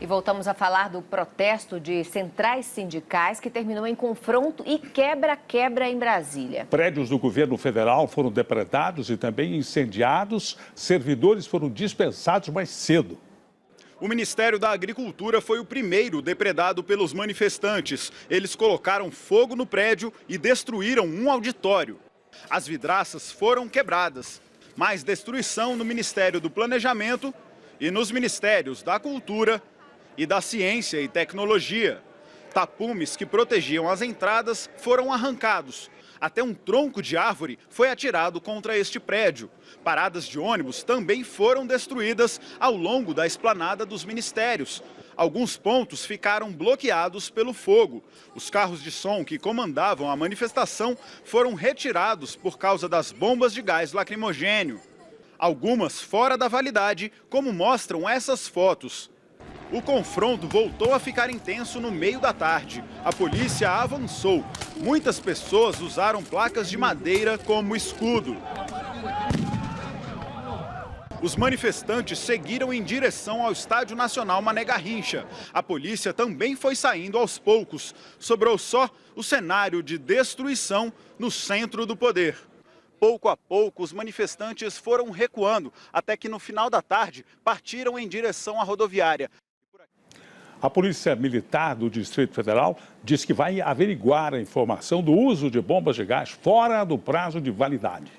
E voltamos a falar do protesto de centrais sindicais que terminou em confronto e quebra-quebra em Brasília. Prédios do governo federal foram depredados e também incendiados. Servidores foram dispensados mais cedo. O Ministério da Agricultura foi o primeiro depredado pelos manifestantes. Eles colocaram fogo no prédio e destruíram um auditório. As vidraças foram quebradas. Mais destruição no Ministério do Planejamento e nos Ministérios da Cultura e da Ciência e Tecnologia. Tapumes que protegiam as entradas foram arrancados. Até um tronco de árvore foi atirado contra este prédio. Paradas de ônibus também foram destruídas ao longo da esplanada dos ministérios. Alguns pontos ficaram bloqueados pelo fogo. Os carros de som que comandavam a manifestação foram retirados por causa das bombas de gás lacrimogênio. Algumas fora da validade, como mostram essas fotos. O confronto voltou a ficar intenso no meio da tarde. A polícia avançou. Muitas pessoas usaram placas de madeira como escudo. Os manifestantes seguiram em direção ao Estádio Nacional Mané Garrincha. A polícia também foi saindo aos poucos. Sobrou só o cenário de destruição no centro do poder. Pouco a pouco, os manifestantes foram recuando, até que no final da tarde partiram em direção à rodoviária. A Polícia Militar do Distrito Federal diz que vai averiguar a informação do uso de bombas de gás fora do prazo de validade.